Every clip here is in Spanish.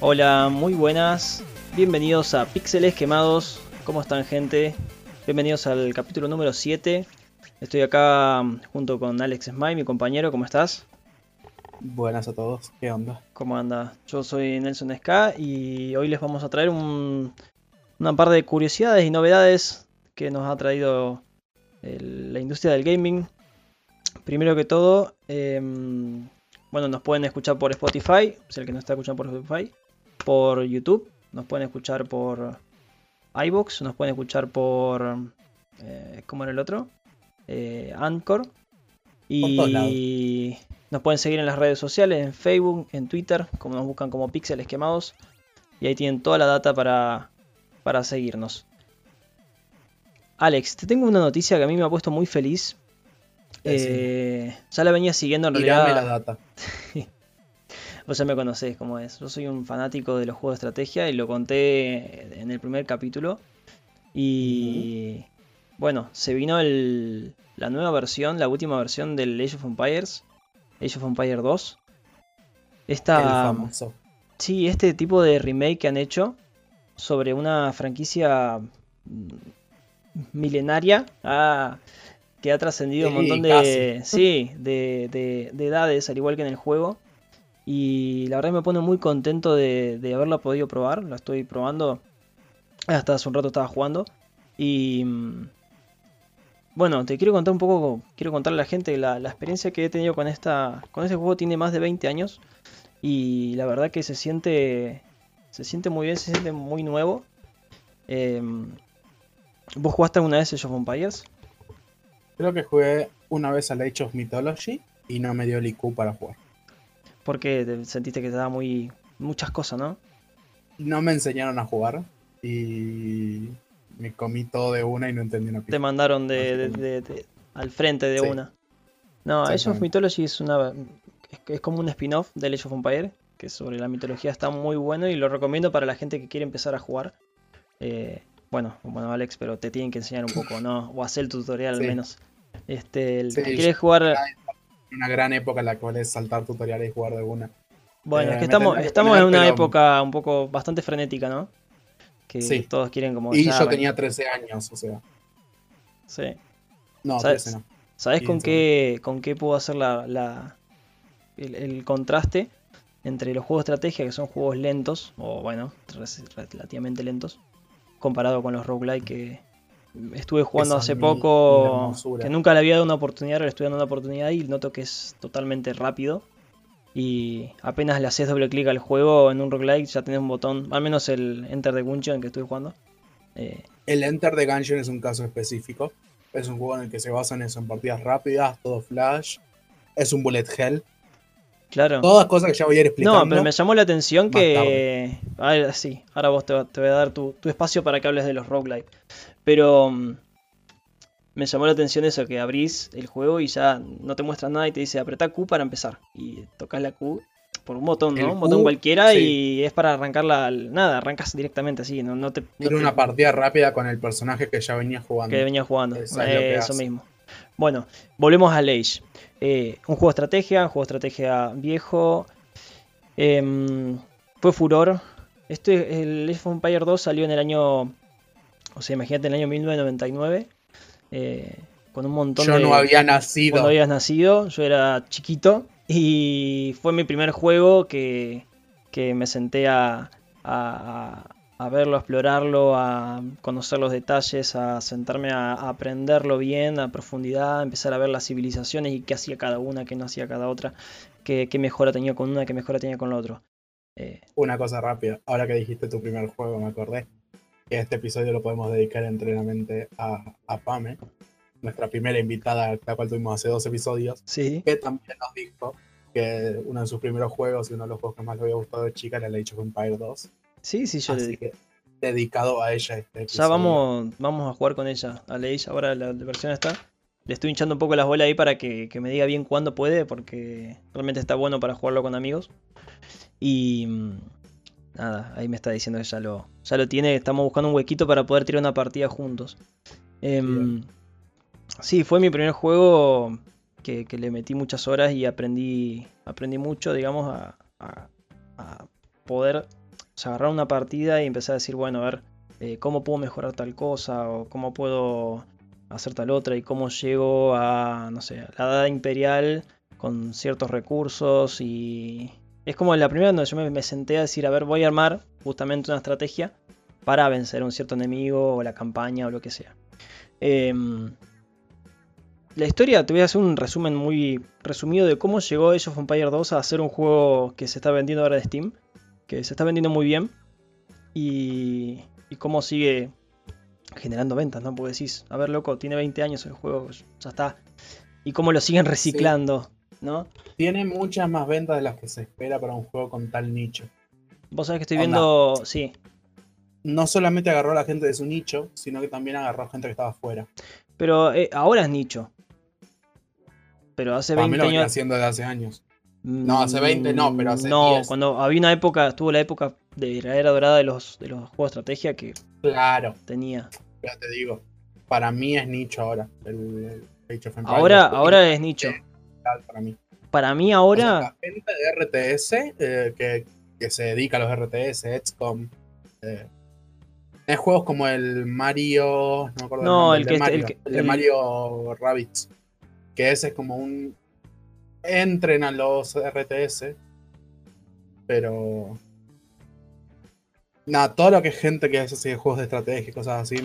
Hola, muy buenas. Bienvenidos a Píxeles Quemados. ¿Cómo están, gente? Bienvenidos al capítulo número 7. Estoy acá mm, junto con Alex Smile, mi compañero. ¿Cómo estás? Buenas a todos, ¿qué onda? ¿Cómo anda? Yo soy Nelson Ska y hoy les vamos a traer un, una par de curiosidades y novedades que nos ha traído el- la industria del gaming. Primero que todo, em, bueno, nos pueden escuchar por Spotify, si el que nos está escuchando por Spotify, por YouTube, nos pueden escuchar por iBox, nos pueden escuchar por. Eh, ¿Cómo era el otro? Eh, Anchor. Y nos pueden seguir en las redes sociales, en Facebook, en Twitter, como nos buscan como Píxeles Quemados. Y ahí tienen toda la data para, para seguirnos. Alex, te tengo una noticia que a mí me ha puesto muy feliz. Eh, ya la venía siguiendo en Tirame realidad. la data. Vos ya me conocés cómo es. Yo soy un fanático de los juegos de estrategia y lo conté en el primer capítulo. Y bueno, se vino el- la nueva versión, la última versión del Age of Empires, Age of Empires 2. El Esta, famoso. sí, este tipo de remake que han hecho sobre una franquicia milenaria ah, que ha trascendido un montón de, sí, de, de- de edades, al igual que en el juego. Y la verdad me pone muy contento de, de haberlo podido probar. Lo estoy probando. Hasta hace un rato estaba jugando. Y mm, bueno, te quiero contar un poco, quiero contarle a la gente la, la experiencia que he tenido con esta, con este juego. Tiene más de 20 años y la verdad que se siente, se siente muy bien, se siente muy nuevo. Em, ¿Vos jugaste alguna vez Age of Empires? Creo que jugué una vez al Age of Mythology y no me dio el IQ para jugar. Porque te sentiste que te daba muy muchas cosas, ¿no? No me enseñaron a jugar y me comí todo de una y no entendí una Te pizca. mandaron de, de- de- de- al frente de Sí. una. No, Age of. Mythology es una es, es como un spin-off del Age of Empires, que sobre la mitología está muy bueno y lo recomiendo para la gente que quiere empezar a jugar. Eh, bueno, bueno Alex, pero te tienen que enseñar un poco, ¿no? O hacer el tutorial al menos. Este, el Sí, que yo- quiere jugar, Una gran época en la cual es saltar tutoriales y jugar de una. bueno, eh, es que estamos, estamos en una pero- época un poco bastante frenética, ¿no? Que Sí. todos quieren como Y ya yo tenía 13 años, o sea. sí. No, ¿Sabes? 13 no. ¿Sabes con qué, con qué puedo hacer la, la- el, el contraste entre los juegos de estrategia, que son juegos lentos, o bueno, relativamente lentos, comparado con los roguelike que estuve jugando hace poco, que nunca le había dado una oportunidad, ahora le estoy dando una oportunidad y noto que es totalmente rápido. Y apenas le haces doble clic al juego en un roguelike, ya tenés un botón, al menos el Enter the Gungeon que estoy jugando. Eh, El Enter the Gungeon es un caso específico. Es un juego en el que se basa en eso, en partidas rápidas, todo flash. Es un bullet hell. claro. Todas cosas que ya voy a ir explicando. No, pero me llamó la atención que. Ah, sí, ahora vos te, te voy a dar tu, tu espacio para que hables de los roguelike. Pero. mm, Me llamó la atención eso, que abrís el juego y ya no te muestra nada y te dice apretá Q para empezar. Y tocas la Q por un botón, El ¿no? Un botón Q, cualquiera sí. y es para arrancar la. Nada, arrancas directamente así, no, no te. no Era te- una partida rápida con el personaje que ya venía jugando. que venía jugando. Eso es Eh, eso mismo. Bueno, volvemos al Age. Eh, un juego de estrategia, un juego de estrategia viejo. Em, fue furor. Este, el Age of Empire 2 salió en el año. O sea, imagínate el año 1999. eh, con un montón Yo de. no había nacido. Cuando habías nacido, yo era chiquito. Y fue mi primer juego que, que me senté a, a- a verlo, a explorarlo, a conocer los detalles, a sentarme a, a aprenderlo bien, a profundidad, a empezar a ver las civilizaciones y qué hacía cada una, qué no hacía cada otra, qué, qué mejora tenía con una, qué mejora tenía con la otra. Eh, Una cosa rápida. Ahora que dijiste tu primer juego, me acordé este episodio lo podemos dedicar enteramente a, a Pame, nuestra primera invitada, la cual tuvimos hace dos episodios, sí, que también nos dijo que uno de sus primeros juegos y uno de los juegos que más le había gustado de chica era el Age of Empires 2. sí, sí, yo le Así que dedicado a ella este Ya episodio. vamos, vamos a jugar con ella, a Leish, ahora la, la versión está. Le estoy hinchando un poco las bolas ahí para que, que me diga bien cuándo puede, porque realmente está bueno para jugarlo con amigos. Y mm, nada, ahí me está diciendo que ya lo, ya lo tiene, estamos buscando un huequito para poder tirar una partida juntos. Em, sí, fue mi primer juego que, que le metí muchas horas y aprendí, aprendí mucho, digamos, a, a- a poder O sea, agarrar una partida y empezar a decir, bueno, a ver, eh, cómo puedo mejorar tal cosa o cómo puedo hacer tal otra y cómo llego a, no sé, la edad imperial con ciertos recursos y... Es como la primera donde yo me, senté a decir, a ver, voy a armar justamente una estrategia para vencer a un cierto enemigo o la campaña o lo que sea. Em, la historia, te voy a hacer un resumen muy resumido de cómo llegó Age of Empires 2 a ser un juego que se está vendiendo ahora de Steam, que se está vendiendo muy bien y, y cómo sigue generando ventas, ¿no? Porque decís, a ver, loco, tiene 20 años el juego, ya está. Y cómo lo siguen reciclando, ¿no? Tiene muchas más ventas de las que se espera para un juego con tal nicho. Vos sabés que estoy viendo, sí. No solamente agarró a la gente de su nicho, sino que también agarró a gente que estaba afuera. Pero eh, ahora es nicho. Pero hace 20 años. haciendo de hace años. No, hace 20 no, pero hace No, cuando había una época, estuvo la época de la era dorada de los, de los juegos de estrategia que claro. tenía. Ya te digo, para mí es nicho ahora. El, ahora, ahora es nicho. Para mí. Para mí ahora. la gente de RTS eh, que, que, se dedica a los RTS, XCOM. Eh, es juegos como el Mario. No me acuerdo no, el, que, Mario, el, el, Mario Rabbits. Que ese es como un. Entren a los RTS. Pero Nada, todo lo que es gente que hace así, juegos de estrategia y cosas así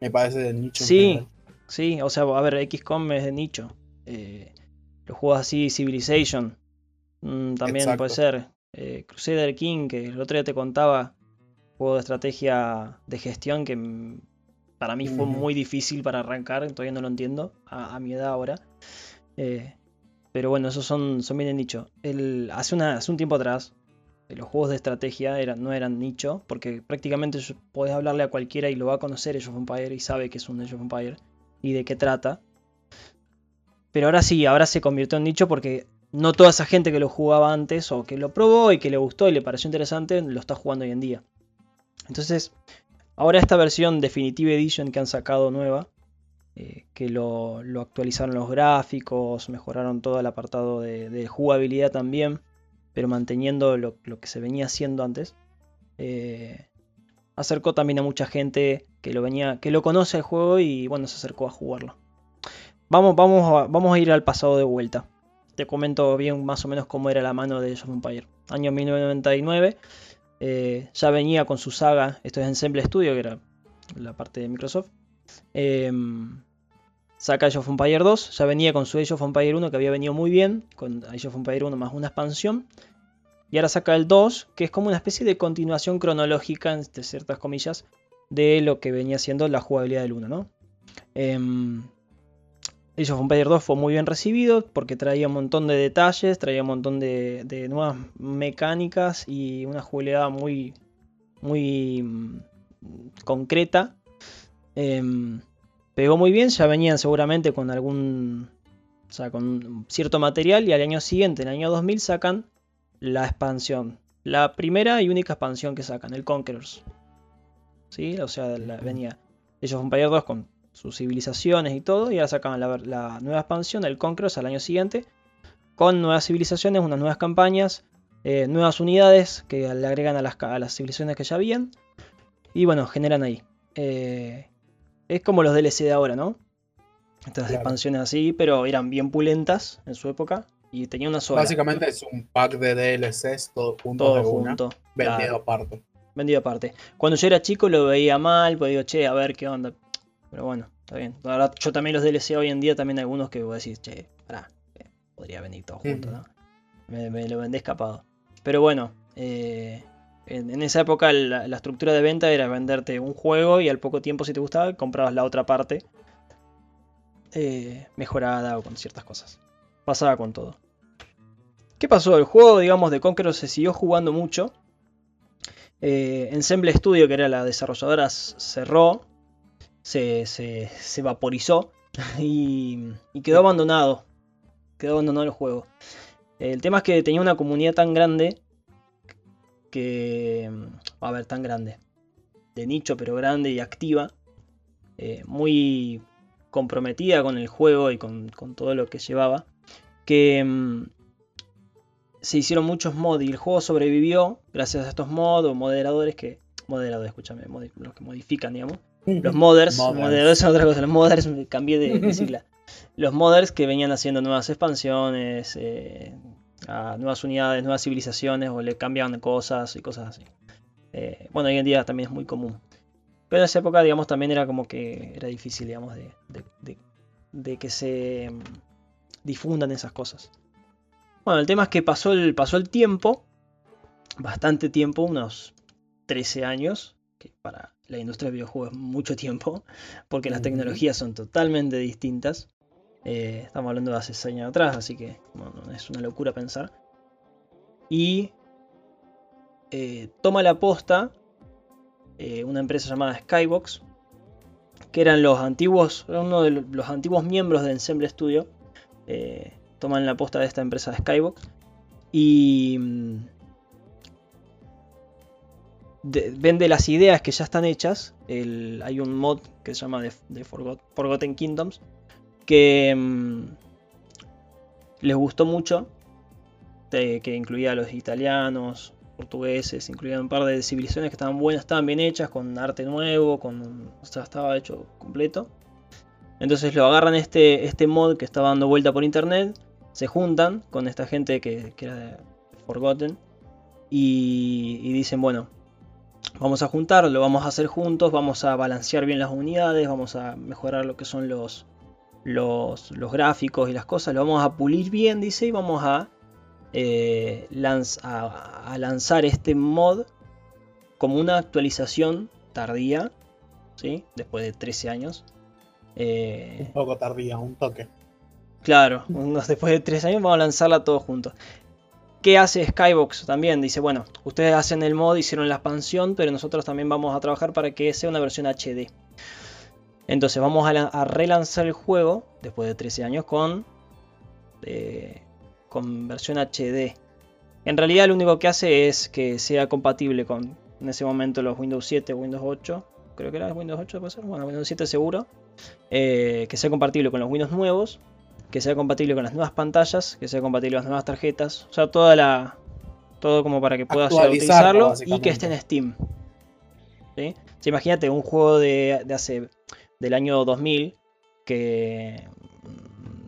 me, parece de nicho. Sí, sí, o sea, a ver, XCOM es de nicho. Eh, los juegos así, Civilization, mm, también puede ser. Eh, Crusader King, que el otro día te contaba, juego de estrategia de gestión que para mí fue muy difícil para arrancar, todavía no lo entiendo, a, mi edad ahora. Eh, pero bueno, esos son, son bien nicho. El, hace, una, hace un tiempo atrás, los juegos de estrategia eran, no eran nicho, porque prácticamente podés hablarle a cualquiera y lo va a conocer Age of Empire y sabe que es un Age of Empire y de qué trata. Pero ahora sí, ahora se convirtió en nicho porque no toda esa gente que lo jugaba antes o que lo probó y que le gustó y le pareció interesante lo está jugando hoy en día. Entonces, ahora esta versión Definitive Edition que han sacado nueva, eh, que lo, actualizaron los gráficos, mejoraron todo el apartado de jugabilidad también pero manteniendo lo, que se venía haciendo antes. Eh, acercó también a mucha gente que lo venía, que lo conoce el juego y bueno, se acercó a jugarlo. Vamos, vamos, a, ir al pasado de vuelta. Te comento bien más o menos cómo era la mano de Age of Empire. Año 1999. Eh, ya venía con su saga. Esto es Ensemble Studio, que era la parte de Microsoft. Eh, saca Age of Empire 2, ya venía con su Age of Empire 1 que había venido muy bien, con Age of Empire 1 más una expansión. Y ahora saca el 2, que es como una especie de continuación cronológica, entre ciertas comillas, de lo que venía siendo la jugabilidad del 1, ¿no? Eh, Age of Empire 2 fue muy bien recibido porque traía un montón de detalles, traía un montón de, nuevas mecánicas y una jugabilidad muy, muy mm, concreta. Em, pegó muy bien, ya venían seguramente con algún, o sea, con cierto material y al año siguiente, en el año 2000, sacan la expansión. La primera y única expansión que sacan, el Conquerors. ¿Sí? O sea, venía ellos un Empire 2 con sus civilizaciones y todo, y ahora sacan la, nueva expansión, el Conquerors, al año siguiente, con nuevas civilizaciones, unas nuevas campañas, eh, nuevas unidades que le agregan a las, a las, civilizaciones que ya habían, y bueno, generan ahí. Eh, es como los DLC de ahora, ¿no? Estas expansiones así, pero eran bien pulentas en su época y tenía una sola. Básicamente es un pack de DLCs todo junto. Todo junto. vendido aparte. Vendido aparte. Cuando yo era chico lo veía mal, pues digo, che, a ver qué onda. Pero bueno, está bien. Ahora yo también los DLC hoy en día, también hay algunos que voy a decir, che, pará, eh, podría venir todo junto, ¿no? Me, me, lo vendé escapado. Pero bueno, eh, en, esa época la, estructura de venta era venderte un juego y al poco tiempo si te gustaba comprabas la otra parte eh, mejorada o con ciertas cosas. Pasaba con todo. ¿Qué pasó? El juego, digamos, de Conqueror se siguió jugando mucho. Eh, Ensemble Studio, que era la desarrolladora, cerró, se, se, vaporizó y, y, quedó abandonado. Quedó abandonado el juego. El tema es que tenía una comunidad tan grande que, a ver, tan grande, de nicho pero grande y activa, eh, muy comprometida con el juego y con, todo lo que llevaba, que, mm, se hicieron muchos mods y el juego sobrevivió gracias a estos mods o moderadores que. Moderadores, escúchame, los que modifican, digamos. Los modders, son otra cosa, los modders, cambié de, sigla. Los modders que venían haciendo nuevas expansiones, eh, a nuevas unidades, nuevas civilizaciones, o le cambiaban cosas y cosas así. Eh, bueno, hoy en día también es muy común. Pero en esa época, digamos, también era como que era difícil, digamos, de, que se mm, difundan esas cosas. Bueno, el tema es que pasó el, pasó el tiempo, bastante tiempo, unos 13 años, que para la industria de videojuegos es mucho tiempo, porque las tecnologías son totalmente distintas. Eh, estamos hablando de hace 6 años atrás, así que es una locura pensar. Y eh, toma la posta eh, una empresa llamada Skybox, que eran los antiguos, uno de los antiguos miembros de Ensemble Studio. toman la posta de esta empresa Skybox y mm, vende las ideas que ya están hechas. hay un mod que se llama The, Forgotten Kingdoms que mm, les gustó mucho, que incluía a los italianos, portugueses, incluía un par de civilizaciones que estaban buenas, estaban bien hechas, con arte nuevo, con, o sea, estaba hecho completo. Entonces lo agarran este, este mod que estaba dando vuelta por internet, se juntan con esta gente que, era de Forgotten y dicen, bueno, vamos a juntar, lo vamos a hacer juntos, vamos a balancear bien las unidades, vamos a mejorar lo que son los, los, gráficos y las cosas, lo vamos a pulir bien, dice, y vamos a, eh, a, lanzar este mod como una actualización tardía, ¿sí? después de 13 años. Eh, un poco tardía, un toque. Claro, después de 13 años vamos a lanzarla todos juntos. ¿Qué hace Skybox también? Dice, bueno, ustedes hacen el mod, hicieron la expansión, pero nosotros también vamos a trabajar para que sea una versión HD. Entonces vamos a, relanzar el juego después de 13 años con, eh, con versión HD. En realidad lo único que hace es que sea compatible con en ese momento los Windows 7, Windows 8, creo que era Windows 8 puede ser, bueno Windows 7 seguro, eh, que sea compatible con los Windows nuevos que sea compatible con las nuevas pantallas, que sea compatible con las nuevas tarjetas, o sea, toda la todo como para que puedas utilizarlo y que esté en Steam. ¿Sí? imagínate un juego de, hace del año 2000 que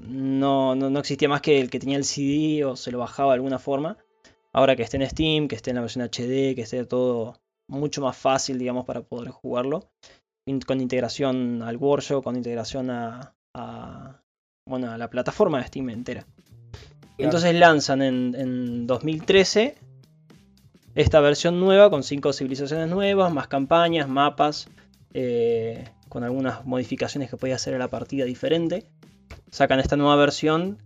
no, no, existía más que el que tenía el CD o se lo bajaba de alguna forma. Ahora que esté en Steam, que esté en la versión HD, que esté todo mucho más fácil, digamos, para poder jugarlo. Con integración al workshop, con integración a, bueno, la plataforma de Steam entera. Entonces lanzan en, 2013 esta versión nueva con cinco civilizaciones nuevas, más campañas, mapas, eh, con algunas modificaciones que podía hacer a la partida diferente. Sacan esta nueva versión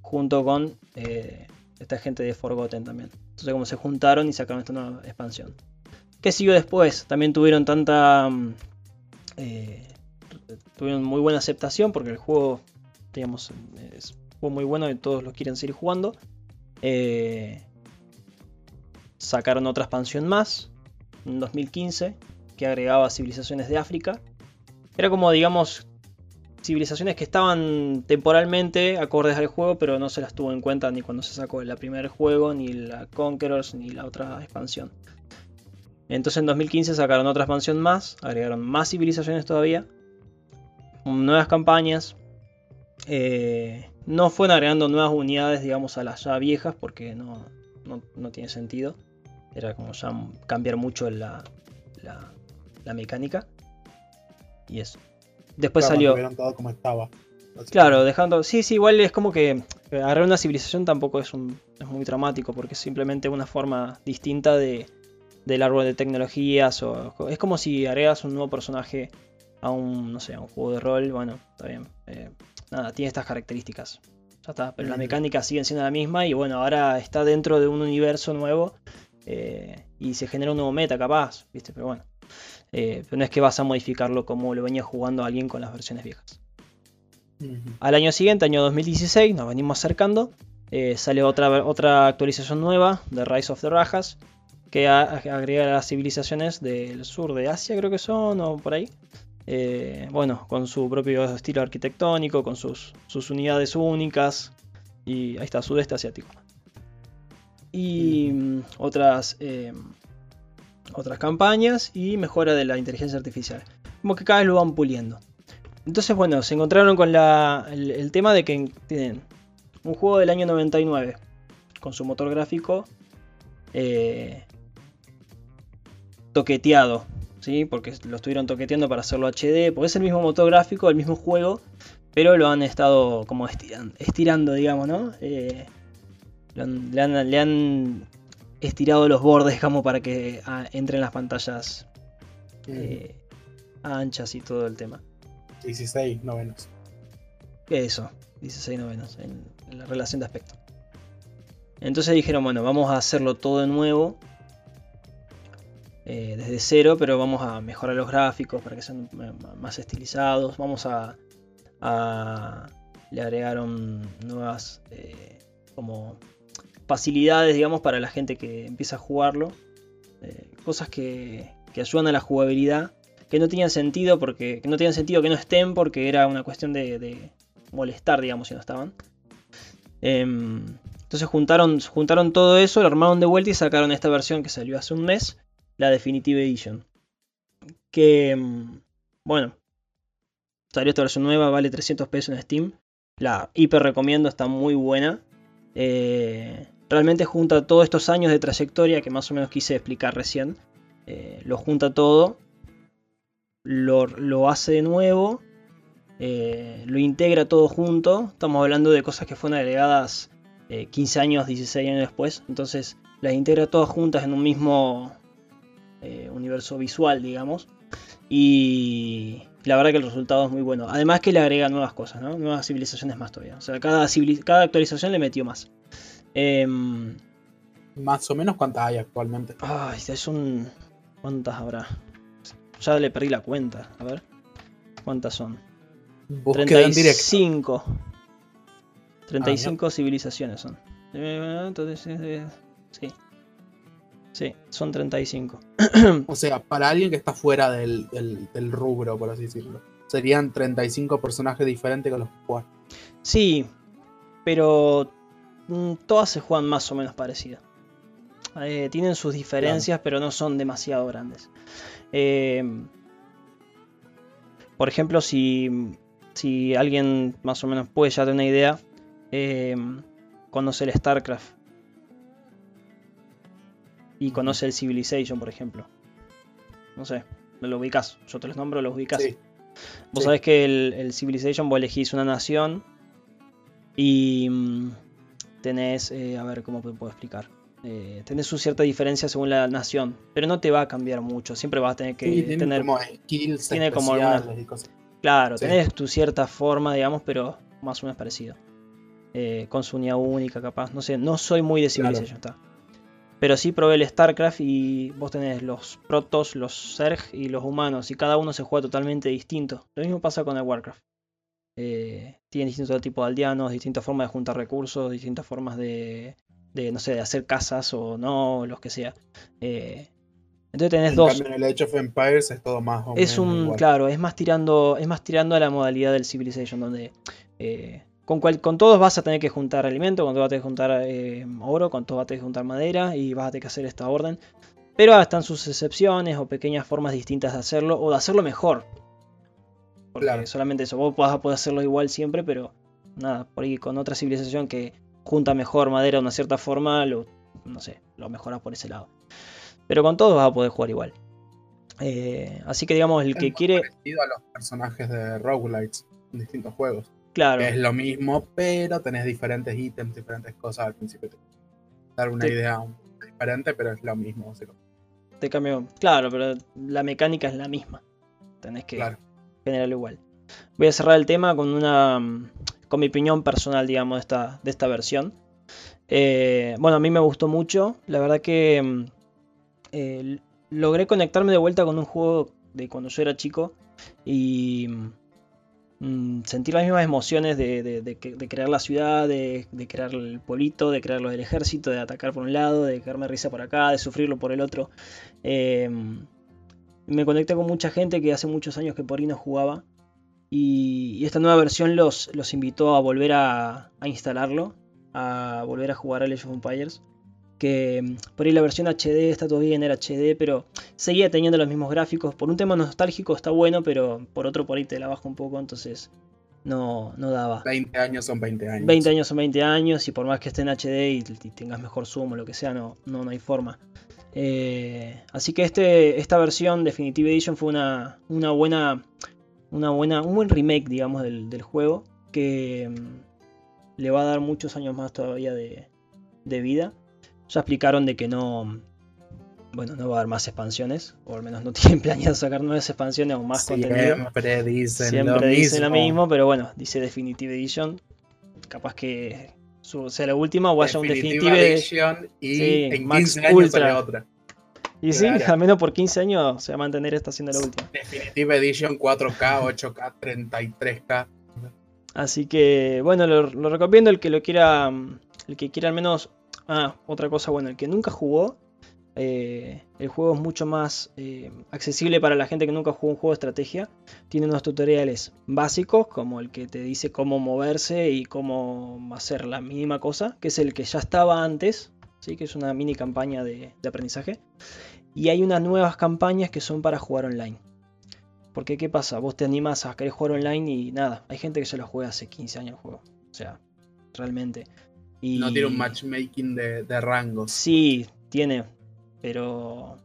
junto con eh, esta gente de Forgotten también. Entonces como se juntaron y sacaron esta nueva expansión. ¿Qué siguió después? También tuvieron tanta... Mm, eh, tuvieron muy buena aceptación porque el juego, digamos, es muy bueno y todos lo quieren seguir jugando. Eh, sacaron otra expansión más en 2015 que agregaba civilizaciones de África. Era como, digamos, civilizaciones que estaban temporalmente acordes al juego, pero no se las tuvo en cuenta ni cuando se sacó el primer juego, ni la Conquerors, ni la otra expansión. Entonces en 2015 sacaron otra expansión más, agregaron más civilizaciones todavía, nuevas campañas. Eh, no fueron agregando nuevas unidades, digamos, a las ya viejas, porque no, no, tiene sentido. Era como ya cambiar mucho la, la, mecánica. Y eso. Después salió. Como estaba. Claro, dejando. Sí, sí, igual es como que agarrar una civilización tampoco es, un, es muy dramático, porque es simplemente una forma distinta de, del árbol de tecnologías. O, es como si agregas un nuevo personaje a un, no sé, a un juego de rol, bueno, está bien. Eh, nada, tiene estas características. Ya está, pero la mecánica sigue siendo la misma y bueno, ahora está dentro de un universo nuevo eh, y se genera un nuevo meta capaz, ¿viste? Pero bueno, eh, pero no es que vas a modificarlo como lo venía jugando alguien con las versiones viejas. Al año siguiente, año 2016, nos venimos acercando, sale otra, otra actualización nueva de Rise of the Rajas, que agrega las civilizaciones del sur de Asia, creo que son, o por ahí. Eh, bueno, con su propio estilo arquitectónico, con sus, unidades únicas, y ahí está, sudeste asiático. y mm, otras, eh, otras campañas y mejora de la inteligencia artificial. Como que cada vez lo van puliendo. Entonces, bueno, se encontraron con el tema de que tienen un juego del año 99 con su motor gráfico eh, toqueteado, ¿sí? porque lo estuvieron toqueteando para hacerlo HD, porque es el mismo motor gráfico, el mismo juego, pero lo han estado como estirando, estirando digamos, ¿no? Eh, le, han, le, han, le, han, estirado los bordes, digamos, para que ah, entren las pantallas eh, anchas y todo el tema. 16 novenos. Eso, 16 novenos en, en la relación de aspecto. Entonces dijeron, bueno, vamos a hacerlo todo de nuevo. Eh, desde cero, pero vamos a mejorar los gráficos para que sean más estilizados. Vamos a. le agregaron nuevas eh, como facilidades, digamos, para la gente que empieza a jugarlo. Eh, cosas que, que, ayudan a la jugabilidad. Que no tenían sentido porque. Que no tenían sentido que no estén porque era una cuestión de, de molestar, digamos, si no estaban. Em, entonces juntaron, juntaron todo eso, lo armaron de vuelta y sacaron esta versión que salió hace un mes, la Definitive Edition. Que, mm, bueno, salió esta versión nueva, vale 300 pesos en Steam. La hiper recomiendo, está muy buena. Eh, realmente junta todos estos años de trayectoria que más o menos quise explicar recién. Eh, lo junta todo, lo, lo hace de nuevo, eh, lo integra todo junto. Estamos hablando de cosas que fueron agregadas 15 eh, años, 16 años después. Entonces las integra todas juntas en un mismo eh, universo visual, digamos. Y la verdad que el resultado es muy bueno. Además que le agrega nuevas cosas, ¿no? Nuevas civilizaciones más todavía. O sea, cada, cada actualización le metió más. Eh, más o menos cuántas hay actualmente. Ay, es un... ¿Cuántas habrá? Ya le perdí la cuenta. A ver. ¿Cuántas son? Búsqueda 35. 35 ah, civilizaciones son. Entonces, sí. Sí, son 35. o sea, para alguien que está fuera del, del, del, rubro, por así decirlo, serían 35 personajes diferentes con los que jugar. Sí, pero mm, todas se juegan más o menos parecidas. Eh, tienen sus diferencias, claro. pero no son demasiado grandes. Eh, por ejemplo, si, si alguien más o menos puede ya tener una idea, eh, conoce el StarCraft y conoce el Civilization, por ejemplo. No sé, lo ubicas. Yo te los nombro, los ubicas. Sí. Vos sí. sabés que el, el, Civilization vos elegís una nación y mm, tenés, eh, a ver cómo puedo explicar. Eh, tenés su cierta diferencia según la nación, pero no te va a cambiar mucho. Siempre vas a tener que sí, tener como skills tiene como alguna, y cosas. Claro, tenés tu cierta forma, digamos, pero más o menos parecido. Eh, con su unidad única, capaz. No sé, no soy muy de Civilization, claro. está. Pero sí probé el StarCraft y vos tenés los protos, los Zerg y los humanos. Y cada uno se juega totalmente distinto. Lo mismo pasa con el Warcraft. Eh, tienen distintos tipos de aldeanos, distintas formas de juntar recursos, distintas formas de, de no sé, de hacer casas o no, los que sea. Eh, entonces tenés en dos. En el Age of Empires es todo más o Es un, igual. claro, es más tirando, es más tirando a la modalidad del Civilization, donde eh, con, cual, con, todos vas a tener que juntar alimento, con todos vas a tener que juntar eh, oro, con todos vas a tener que juntar madera y vas a tener que hacer esta orden. Pero están sus excepciones o pequeñas formas distintas de hacerlo o de hacerlo mejor. Porque claro. solamente eso, vos vas a poder hacerlo igual siempre, pero nada, por ahí con otra civilización que junta mejor madera de una cierta forma, lo, no sé, lo mejoras por ese lado. Pero con todos vas a poder jugar igual. Eh, así que digamos, el es que quiere. parecido a los personajes de roguelites en distintos juegos. Claro. Es lo mismo, pero tenés diferentes ítems, diferentes cosas al principio. Te dar una idea diferente, pero es lo mismo. O sea. Te cambio. Claro, pero la mecánica es la misma. Tenés que claro. generarlo igual. Voy a cerrar el tema con una. con mi opinión personal, digamos, de esta, de esta versión. Eh, bueno, a mí me gustó mucho. La verdad que. Eh, logré conectarme de vuelta con un juego de cuando yo era chico. Y Mm, sentir las mismas emociones de, crear la ciudad, de, crear el pueblito, de crear el ejército, de atacar por un lado, de quedarme risa por acá, de sufrirlo por el otro. Eh, me conecté con mucha gente que hace muchos años que por ahí no jugaba. Y, esta nueva versión los, los invitó a volver a, a, instalarlo, a volver a jugar a Age of Empires. Que mm, por ahí la versión HD está todo bien, era HD, pero seguía teniendo los mismos gráficos. Por un tema nostálgico está bueno, pero por otro por ahí te la baja un poco, entonces no, no daba. 20 años son 20 años. 20 años son 20 años y por más que esté en HD y, tengas mejor zoom o lo que sea, no, no, no hay forma. Eh, así que este, esta versión Definitive Edition fue una, una buena, una buena, un buen remake, digamos, del, juego que mm, le va a dar muchos años más todavía de, de vida. Ya explicaron de que no, bueno, no va a haber más expansiones, o al menos no tienen planeado sacar nuevas expansiones o más contenido. Siempre dicen Siempre lo dicen mismo. lo mismo, pero bueno, dice Definitive Edition. Capaz que sea la última o haya un Definitive. Edition y Sí, en Max 15 años Ultra. otra. Y sí, al menos por 15 años se va a mantener esta siendo la última. Definitive Edition 4K, 8K, 33K. Así que, bueno, lo, lo recomiendo el que lo quiera. El que quiera al menos. Ah, otra cosa, bueno, el que nunca jugó. eh, el juego es mucho más eh, accesible para la gente que nunca jugó un juego de estrategia. Tiene unos tutoriales básicos, como el que te dice cómo moverse y cómo hacer la mínima cosa, que es el que ya estaba antes, ¿sí? que es una mini campaña de, de aprendizaje. Y hay unas nuevas campañas que son para jugar online. Porque, ¿qué pasa? Vos te animas a querer jugar online y nada, hay gente que ya lo juega hace 15 años el juego. O sea, realmente. Y... No tiene un matchmaking de, de rangos. Sí, tiene, pero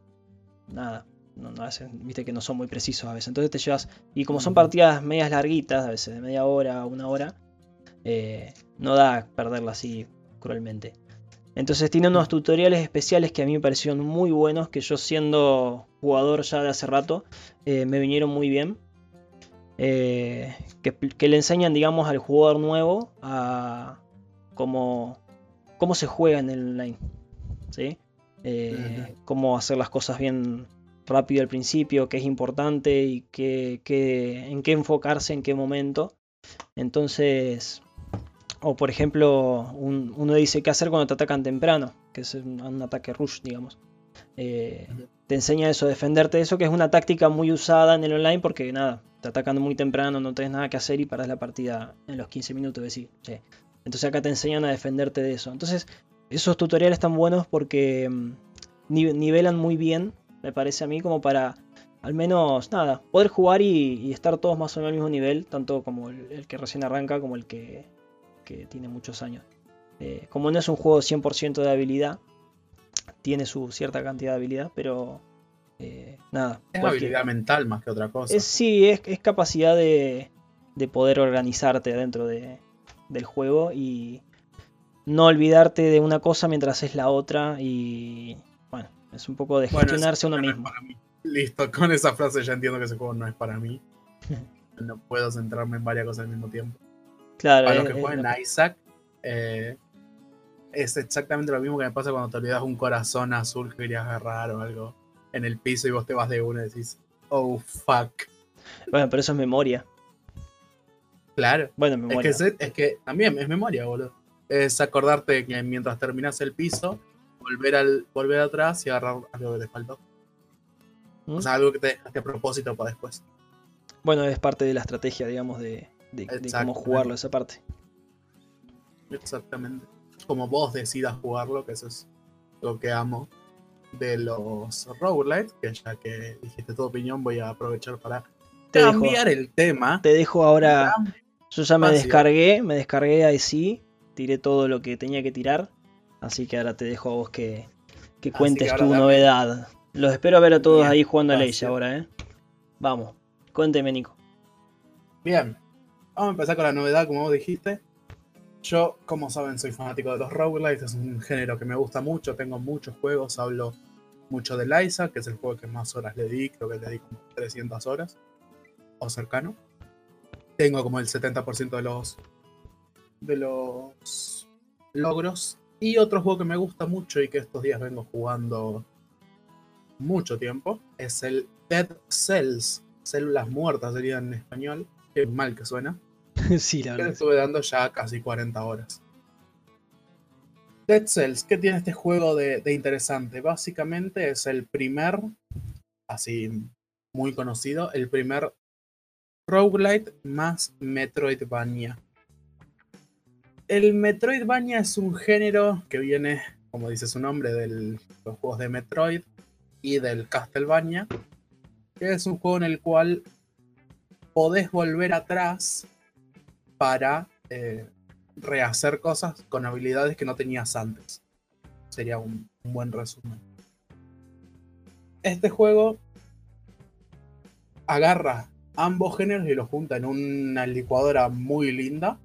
nada, no, no hacen, viste que no son muy precisos a veces. Entonces te llevas, y como son partidas medias larguitas, a veces de media hora, una hora, eh, no da perderla así cruelmente. Entonces tiene unos tutoriales especiales que a mí me parecieron muy buenos, que yo siendo jugador ya de hace rato, eh, me vinieron muy bien. Eh, que, que le enseñan, digamos, al jugador nuevo a cómo, cómo se juega en el online. ¿sí? Eh. Cómo hacer las cosas bien rápido al principio, qué es importante y qué, qué- en qué enfocarse, en qué momento. Entonces, o por ejemplo, un- uno dice qué hacer cuando te atacan temprano, que es un, un ataque rush, digamos. Eh, te enseña eso, defenderte de eso, que es una táctica muy usada en el online porque nada, te atacan muy temprano, no tenés nada que hacer y paras la partida en los 15 minutos, decir, che. Entonces acá te enseñan a defenderte de eso. Entonces, esos tutoriales están buenos porque mm, ni- nivelan muy bien, me parece a mí, como para al menos, nada, poder jugar y, y estar todos más o menos al mismo nivel, tanto como el, el que recién arranca como el que, que tiene muchos años. Eh, como no es un juego 100% de habilidad, tiene su cierta cantidad de habilidad, pero eh, nada. Es habilidad mental más que otra cosa. es, sí, es, es capacidad de, de poder organizarte dentro de- del juego y no olvidarte de una cosa mientras es la otra y bueno, es un poco de gestionarse uno no mismo. Listo, con esa frase ya entiendo que ese juego no es para mí. No puedo centrarme en varias cosas al mismo tiempo. Claro, Para los que juegan Isaac, eh, es exactamente lo mismo que me pasa cuando te olvidas un corazón azul que querías agarrar o algo en el piso y vos te vas de una y decís, oh fuck. bueno, pero eso es memoria. Claro. Bueno, Es memoria. que, es, es que también es memoria, boludo. Es acordarte que mientras terminas el piso, volver al volver atrás y agarrar algo que te faltó. ¿Mm? O sea, algo que te dejaste a propósito para después. Bueno, es parte de la estrategia, digamos, de, de- de cómo jugarlo esa parte. Exactamente. Como vos decidas jugarlo, que eso es lo que amo de los roguelites, que ya que dijiste tu opinión, voy a aprovechar para Te dejo, cambiar el tema. te dejo ahora. Yo ya me Fácil. descargué, me descargué ahí sí, tiré todo lo que tenía que tirar. Así que ahora te dejo a vos que, que cuentes que tu dame. novedad. Los espero a ver a todos Bien, ahí jugando a. Leisha ahora, ¿eh? Vamos, cuénteme, Nico. Bien, vamos a empezar con la novedad, como vos dijiste. Yo, como saben, soy fanático de los roguelites, es un género que me gusta mucho, tengo muchos juegos, hablo mucho de Liza, que es el juego que más horas le di, creo que le di como 300 horas, o cercano. Tengo como el 70% de los, de los logros. Y otro juego que me gusta mucho y que estos días vengo jugando mucho tiempo es el Dead Cells, células muertas sería en español, qué mal que suena. sí, la que verdad. estuve dando ya casi 40 horas. Dead Cells, ¿qué tiene este juego de, de interesante? Básicamente es el primer, así muy conocido, el primer roguelite más Metroidvania. El Metroidvania es un género que viene, como dice su nombre, de los juegos de Metroid y del Castlevania, que es un juego en el cual podés volver atrás para eh, rehacer cosas con habilidades que no tenías antes. Sería un, un buen resumen. Este juego agarra ambos géneros y los junta en una licuadora muy linda,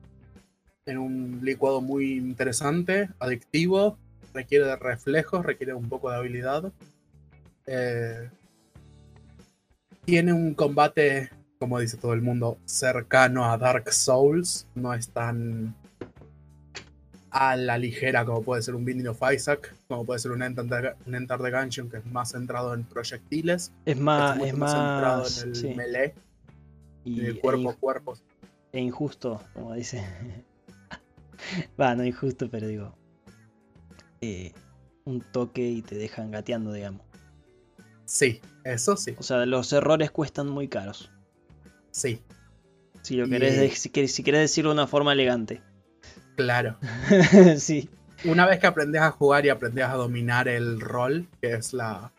en un licuado muy interesante, adictivo, requiere de reflejos, requiere un poco de habilidad. Eh, tiene un combate, como dice todo el mundo, cercano a Dark Souls, no es tan a la ligera como puede ser un Binding of Isaac, como puede ser un Enter, un Enter the Gungeon que es más centrado en proyectiles. Es más, es más, centrado en el sí, melee, y- en el e cuerpo a cuerpo. e injusto, como dice. Va, no injusto, pero digo. eh, un toque y te dejan gateando, digamos. Sí, eso sí, O sea, los errores cuestan muy caros. sí, Si lo Y- querés, de- si, querés, si querés decirlo de una forma elegante. claro. sí, Una vez que aprendes a jugar y aprendes a dominar el rol, que es la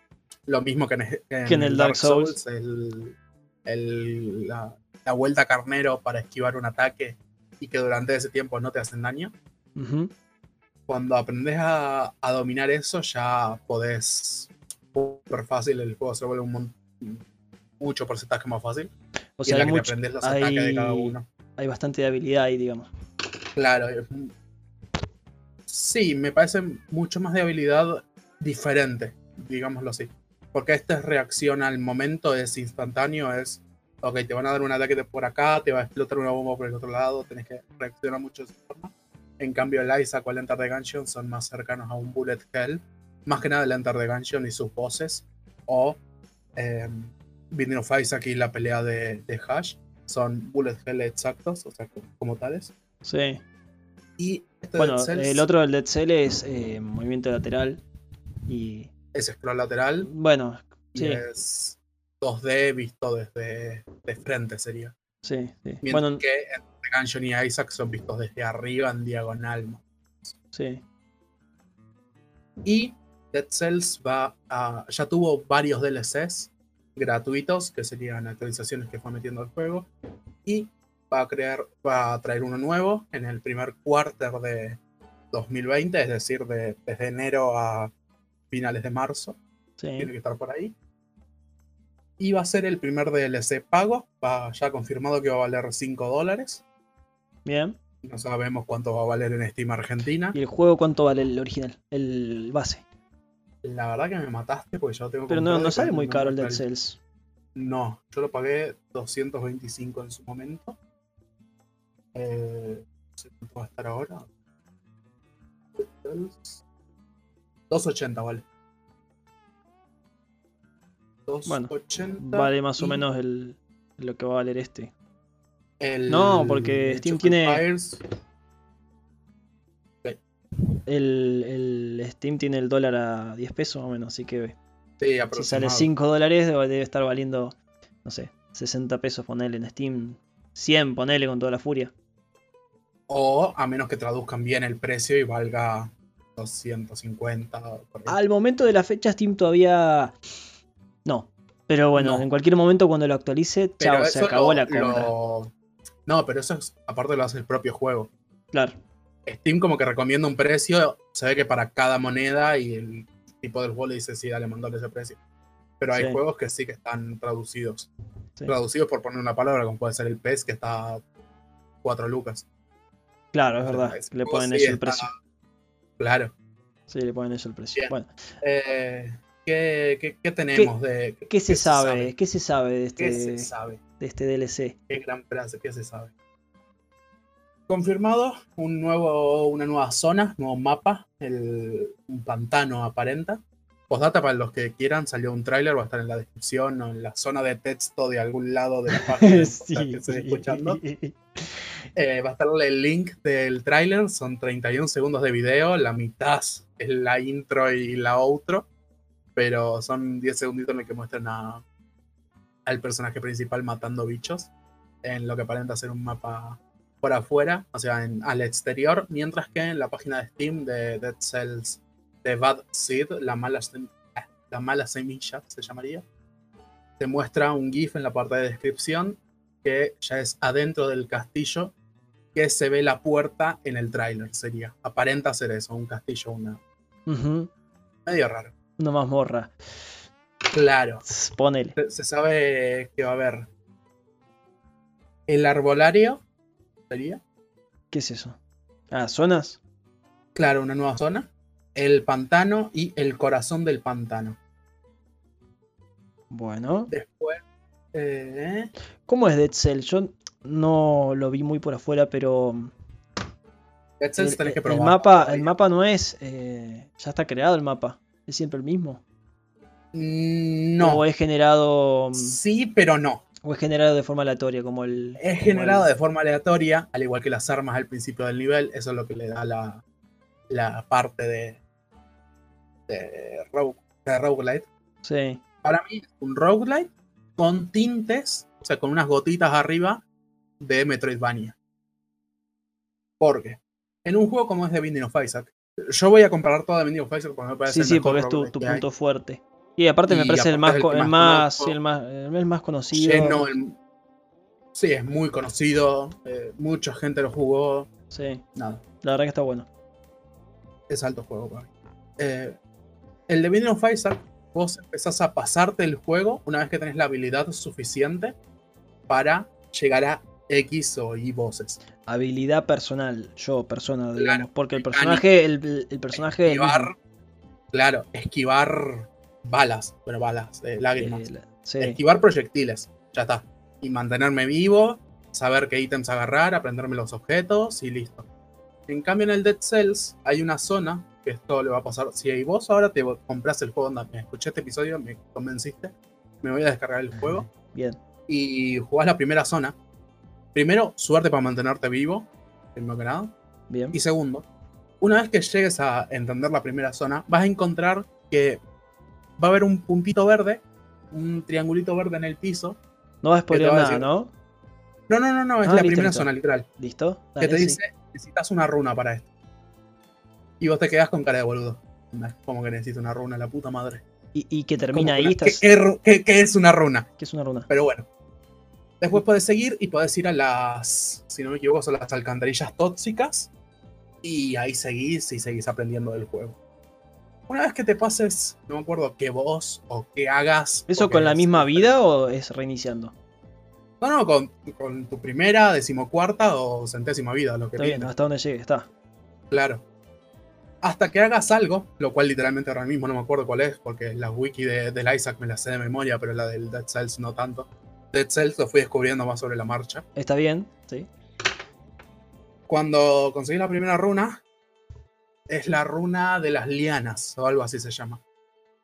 lo mismo que en, en Que en el Dark Souls. el- el- la, la vuelta carnero para esquivar un ataque y que durante ese tiempo no te hacen daño. Cuando aprendes a, a dominar eso, ya podés súper fácil, el juego se vuelve un mucho porcentaje más fácil. O y sea, la hay, que te aprendes los ataques de cada uno. hay bastante de habilidad ahí, digamos. Claro. Sí, me parece mucho más de habilidad diferente, digámoslo así. Porque esta es reacción al momento, es instantáneo, es, ok, te van a dar un ataque de por acá, te va a explotar una bomba por el otro lado, tenés que reaccionar mucho de esa forma. En cambio, el Isaac o el Enter the Gungeon son más cercanos a un Bullet Hell. Más que nada el Enter the Gungeon y sus voces. O eh, Binding of Isaac y la pelea de, de Hash son Bullet Hell exactos, o sea, como, tales. Sí. Y este Bueno, Dead Cells el otro del Dead Cell es eh, movimiento lateral. Y es scroll lateral bueno, sí, es 2D visto desde de frente sería. sí, sí. Mientras Bueno, que entre Gungeon y Isaac son vistos desde arriba en diagonal. sí. Y Dead Cells va a, ya tuvo varios DLCs gratuitos, que serían actualizaciones que fue metiendo al juego. Y va a, crear, va a traer uno nuevo en el primer quarter de 2020, es decir, de, desde enero a finales de marzo. sí. tiene que estar por ahí. Y va a ser el primer DLC pago. Va ya confirmado que va a valer 5 dólares. Bien. No sabemos cuánto va a valer en Steam Argentina. ¿Y el juego cuánto vale el original? El base. La verdad que me mataste porque yo tengo Pero no, no sale muy caro el Dead Cells. No, yo lo pagué 225 en su momento. Eh, no sé cuánto va a estar ahora. 280 vale. Bueno, 280 Vale más o menos el, lo que va a valer este. el No, porque Steam tiene- El, el Steam tiene el dólar a 10 pesos más o menos, así que Sí, si sale aproximado. 5 dólares debe estar valiendo, no sé, 60 pesos ponerle en Steam. 100 ponele con toda la furia. O a menos que traduzcan bien el precio y valga 250. por ahí. Al momento de la fecha Steam todavía... No. Pero bueno, No. en cualquier momento cuando lo actualice, Pero chao, se acabó lo- la compra. lo- No, pero eso es, aparte lo hace el propio juego. Claro. Steam como que recomienda un precio, se ve que para cada moneda y el tipo del juego le dice, sí, dale, mandale ese precio. Pero hay Sí. juegos que sí que están traducidos. Sí. Traducidos por poner una palabra, como puede ser el pez, que está 4 lucas. Claro, es verdad. Ese Le juego ponen sí está- precio. Claro. Sí, le ponen eso el precio. Bien. Bueno, Eh, ¿qué, qué- qué tenemos de... ¿qué se sabe? ¿Qué se sabe de ¿Qué este, se sabe? de este DLC? Qué gran frase, ¿qué se sabe? Confirmado un nuevo, una nueva zona, nuevo mapa, el, un pantano aparenta. Postdata para los que quieran, salió un tráiler, va a estar en la descripción o en la zona de texto de algún lado de la página podcast que estés escuchando. Eh, va a estar el link del tráiler, son 31 segundos de video, la mitad es la intro y la outro, pero son 10 segunditos en los que muestran a, al personaje principal matando bichos, en lo que aparenta ser un mapa por afuera, o sea, en- al exterior, mientras que en la página de Steam de Dead Cells The Bad Seed, la mala, la mala semilla se llamaría. Te muestra un GIF en la parte de descripción que ya es adentro del castillo que se ve la puerta en el tráiler, sería. Aparenta ser eso, un castillo, una... Medio raro. Una mazmorra. Claro. Ponele. Se, se sabe que va a haber el arbolario, sería. ¿Qué es eso? Ah, zonas. Claro, una nueva zona. El pantano y el corazón del pantano. Bueno. Después. Eh, ¿Cómo es Dead Cell? Yo no lo vi muy por afuera, pero. Dead Cells El, tenés que el probar. mapa, el mapa no es. eh, ya está creado el mapa. Es siempre el mismo. Mm, No. O es generado. Sí, pero no. O es generado de forma aleatoria, como el. Es como generado el- de forma aleatoria, al igual que las armas al principio del nivel. Eso es lo que le da la, la parte de. de, rogue, de roguelite. Sí. Para mí, un roguelite con tintes, o sea, con unas gotitas arriba de Metroidvania. ¿Por qué? En un juego como es The Binding of Isaac, yo voy a comparar todo The Binding of Isaac porque me parece Sí, el sí, mejor porque es tu, hay. punto fuerte. Y aparte me parece el más, el más el más, el más conocido. Lleno, sí, es muy conocido, eh, mucha gente lo jugó, Sí, nada. la verdad que está bueno. es alto juego para mí. Eh, el de Binding of Isaac, vos empezás a pasarte el juego una vez que tenés la habilidad suficiente para llegar a X o Y voces. Habilidad personal, yo, persona, digamos. Claro, porque el personaje, el, el personaje. Esquivar, claro, esquivar balas, bueno, balas, eh, lágrimas. Eh, la- sí. Esquivar proyectiles, ya está. Y mantenerme vivo, saber qué ítems agarrar, aprenderme los objetos y listo. En cambio, en el Dead Cells hay una zona que esto le va a pasar. Si vos ahora te compras el juego, anda, me escuché este episodio, me convenciste, me voy a descargar el juego Bien. y jugás la primera zona. Primero, suerte para mantenerte vivo, primero que nada. Bien. Y segundo, una vez que llegues a entender la primera zona, vas a encontrar que va a haber un puntito verde, un triangulito verde en el piso. No vas a a nada? ¿no? No, no, no, no, es Ah, la listo, primera listo. zona, literal. ¿Listo? que te sí. dice, necesitas una runa para esto. Y vos te quedás con cara de boludo. Como que necesito una runa, la puta madre. Y, y que termina ahí, estás. ¿Qué, qué es una runa? ¿Qué es una runa? Pero bueno. Después puedes seguir y puedes ir a las, si no me equivoco, son las alcantarillas tóxicas. Y ahí seguís y seguís aprendiendo del juego. Una vez que te pases, no me acuerdo qué voz o qué hagas. ¿Eso con la misma vida o es reiniciando? No, no, con, con tu primera, decimocuarta o centésima vida, lo que Está bien, hasta donde llegue, está. Claro. Hasta que hagas algo, lo cual literalmente ahora mismo no me acuerdo cuál es, porque la wiki de, del Isaac me la sé de memoria, pero la del Dead Cells no tanto. Dead Cells lo fui descubriendo más sobre la marcha. Está bien, sí. Cuando conseguís la primera runa, es la runa de las lianas, o algo así se llama.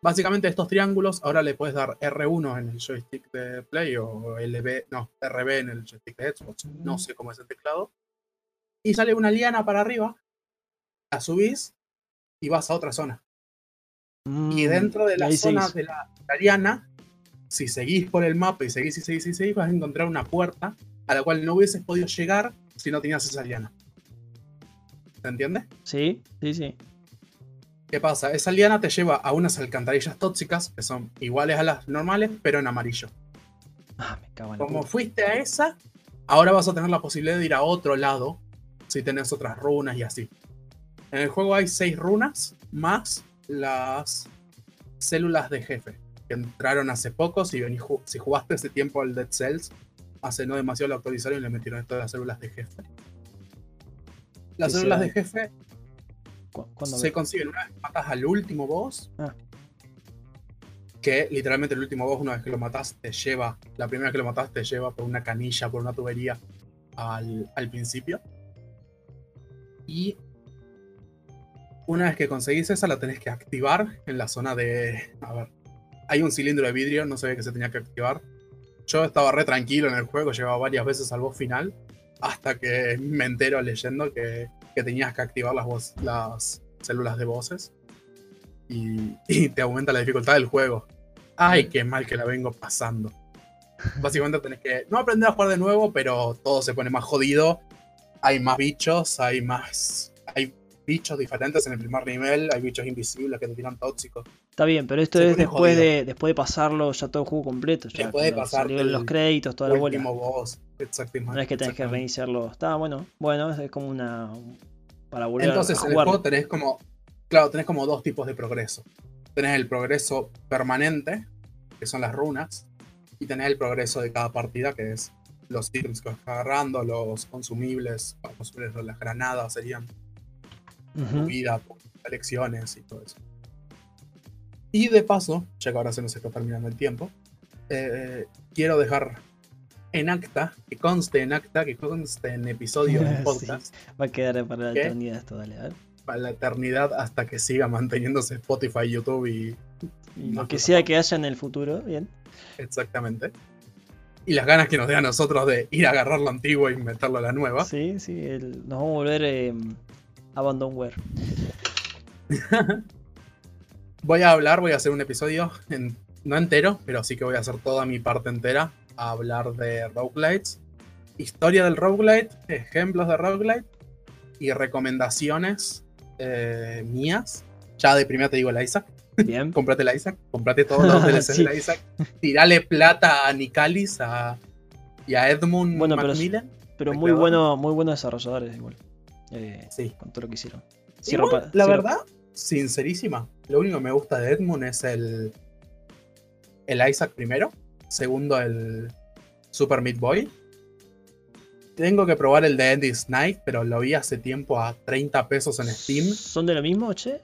Básicamente estos triángulos, ahora le puedes dar R1 en el joystick de Play o LB, no, RB en el joystick de Xbox, no sé cómo es el teclado. Y sale una liana para arriba, la subís y vas a otra zona. Y Mm, dentro de la ahí zona seguís. de la italiana, si seguís por el mapa y seguís y seguís y seguís, vas a encontrar una puerta a la cual no hubieses podido llegar si no tenías esa liana. ¿Se entiende? Sí, sí, sí. ¿Qué pasa? Esa liana te lleva a unas alcantarillas tóxicas que son iguales a las normales, pero en amarillo. Ah, me cago en Como fuiste a esa, ahora vas a tener la posibilidad de ir a otro lado si tenés otras runas y así. En el juego hay seis runas más las células de jefe que entraron hace poco. Si, venís si jugaste ese tiempo al Dead Cells, hace no demasiado lo actualizaron y le metieron esto de las células de jefe. Las ¿Qué células será? de jefe ¿Cu- cuándo se me- consiguen una vez que matas al último boss. Ah. Que literalmente el último boss, una vez que lo matas, te lleva. La primera vez que lo matas, te lleva por una canilla, por una tubería al, al principio. Y una vez que conseguís esa, la tenés que activar en la zona de. A ver. Hay un cilindro de vidrio, no sabía que se tenía que activar. Yo estaba re tranquilo en el juego, llegaba varias veces al boss final. Hasta que me entero leyendo que, que tenías que activar las, las células de voces. Y, y te aumenta la dificultad del juego. Ay, qué mal que la vengo pasando. Básicamente tenés que no aprender a jugar de nuevo, pero todo se pone más jodido. Hay más bichos, hay más. Bichos diferentes en el primer nivel, hay bichos invisibles que te tiran tóxicos. Está bien, pero esto Se es después jodido. de, después de pasarlo ya todo el juego completo. Ya, Después de salieron los créditos, toda la bola. Último boss, exactamente. No es que tenés que reiniciarlo. Está bueno, bueno, es como una. Para volver Entonces a en el juego tenés como, claro, tenés como dos tipos de progreso. Tenés el progreso permanente, que son las runas, y tenés el progreso de cada partida, que es los ítems que vas agarrando, los consumibles, bueno, consumibles, las granadas serían tu Ujú. vida, elecciones y todo eso. Y de paso, ya que ahora se nos está terminando el tiempo, eh, quiero dejar en acta, que conste en acta, que conste en episodio de podcast, Va a quedar para la eternidad esto, dale. A ver. para la eternidad hasta que siga manteniéndose Spotify, YouTube y lo que sea que haya en el futuro, bien. exactamente. Y las ganas que nos dé a nosotros de ir a agarrar lo antiguo y meterlo a la nueva. Sí, sí, el- nos vamos a volver eh, Abandonware. Voy a hablar, voy a hacer un episodio, en- no entero, pero sí que voy a hacer toda mi parte entera a hablar de roguelites, historia del roguelite, ejemplos de roguelite y recomendaciones eh, mías. Ya de primera te digo la Isaac, Bien. comprate la Isaac, comprate todos los DLCs Sí. de la Isaac, tirale plata a Nicalis a, y a Edmund Bueno, pero Macmillan. Pero ¿El muy bueno, muy buenos desarrolladores igual. Eh, Sí. con todo lo que hicieron. Igual, Cierro pa- la cierro- verdad, sincerísima. Lo único que me gusta de Edmund es el. El Isaac primero. Segundo, el Super Meat Boy. Tengo que probar el de Endless Night, pero lo vi hace tiempo a 30 pesos en Steam. ¿Son de lo mismo, che?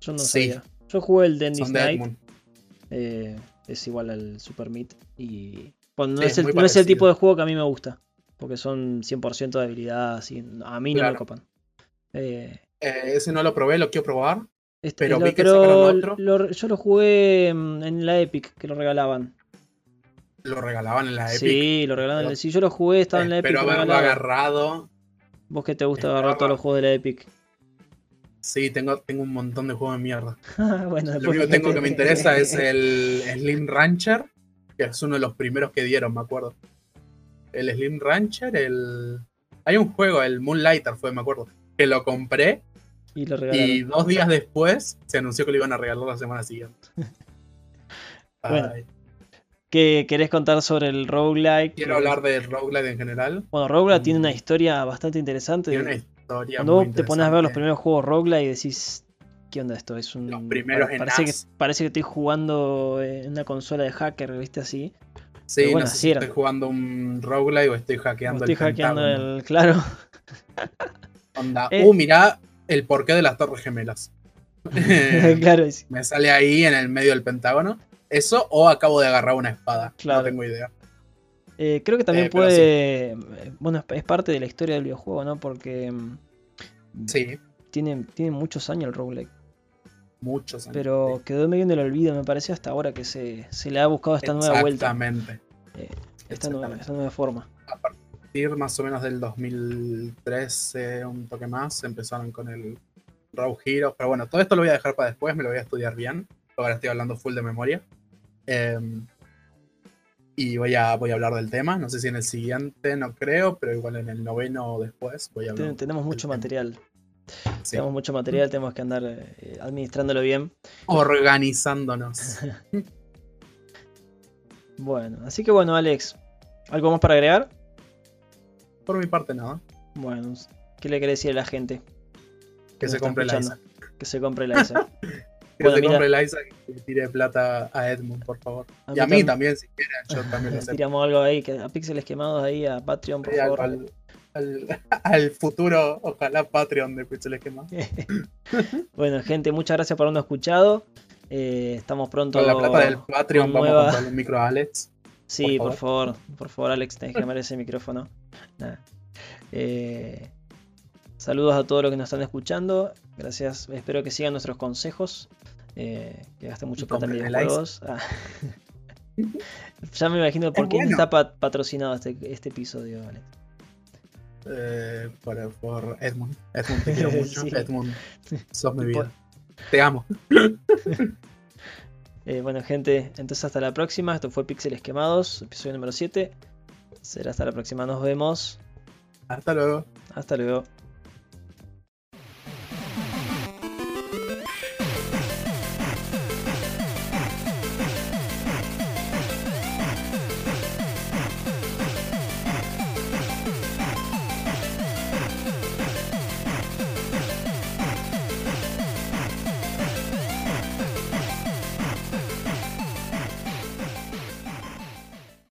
Yo no Sí. sabía. Yo jugué el de Knight. Edmund. eh, es igual al Super Meat. Y. Bueno, no, Sí, es el, no es el tipo de juego que a mí me gusta. Porque son 100% de habilidad. Así, a mí no me copan. Eh, Eh, ese no lo probé, lo quiero probar. este- Pero lo- vi que pero sacaron otro. lo- yo lo jugué mm, en la Epic, que lo regalaban. Lo regalaban en la Epic. Sí, lo regalaban. en la- Pero- Si yo lo jugué, estaba en la Epic. Espero lo haberlo agarrado. Vos que te gusta agarrar todos los juegos de la Epic. Sí, tengo, tengo un montón de juegos de mierda. bueno, Lo único que tengo que me interesa es el Slim Rancher, que es uno de los primeros que dieron, me acuerdo. El Slim Rancher, el. Hay un juego, el Moonlighter fue, me acuerdo, que lo compré Y lo y dos días después se anunció que lo iban a regalar la semana siguiente. Bueno, ¿Qué querés contar sobre el roguelike? quiero hablar del roguelite en general. Bueno, roguelike tiene Mm. una historia bastante interesante. Tiene una historia Cuando muy te pones a ver los primeros juegos roguelike y decís, ¿qué onda esto? Es un. Los primeros en parece, que, parece que estoy jugando en una consola de hacker, ¿viste? Así. Sí, bueno, no sé si estoy jugando un roguelite o estoy O hackeando estoy el hackeando Pentágono. el. Claro. Onda, Eh. Uh, mirá el porqué de las Torres Gemelas. claro, es- me sale ahí en el medio del Pentágono. Eso o acabo de agarrar una espada. Claro. No tengo idea. Eh, creo que también Eh, puede. Bueno, es- es parte de la historia del videojuego, ¿no? Porque. mm, Sí, Tiene, tiene muchos años el roguelike. Muchos años. Pero quedó medio en el olvido, me parece, hasta ahora que se, se le ha buscado esta nueva vuelta. Exactamente. Esta nueva, esta nueva forma. A partir más o menos del 2013, un toque más, empezaron con el Rogue Heroes. Pero bueno, todo esto lo voy a dejar para después, me lo voy a estudiar bien. Ahora estoy hablando full de memoria. Em, y voy a, voy a hablar del tema. No sé si en el siguiente, no creo, pero igual en el noveno o después voy a hablar. Ten- tenemos mucho tema. material. Sí. Tenemos mucho material, tenemos que andar eh, administrándolo bien. Organizándonos. Bueno, así que bueno, Alex, ¿algo más para agregar? Por mi parte, nada. Bueno, ¿qué le querés decir a la gente? Que se compre la escuchando? Isaac. Que se compre la Isaac. Que Bueno, se mira. compre la Isaac y le tire plata a Edmund, por favor. A y a mí tam- también, si quieren, yo también lo sé. Tiramos algo ahí, que a píxeles quemados ahí, a Patreon, por Sí, favor. al- al- al futuro, ojalá Patreon de Pixeles que más. bueno, gente, muchas gracias por habernos escuchado. Eh, estamos pronto. Con la plata del Patreon vamos nueva- a comprarle un micro a Alex. Sí, por por favor, por favor, Alex, tenés que llamar ese micrófono. Eh, saludos a todos los que nos están escuchando. Gracias, espero que sigan nuestros consejos. Eh, que gasten mucho plata en videojuegos. Ah. ya me imagino por Es quién bueno. está pa- patrocinado este, este episodio, Alex. Eh, por, por Edmund. Edmund, te quiero mucho. Sí. Edmund, sos mi vida. Te amo. Eh, bueno, gente, entonces hasta la próxima. Esto fue Píxeles Quemados, episodio número 7. Será hasta la próxima. Nos vemos. Hasta luego. Hasta luego.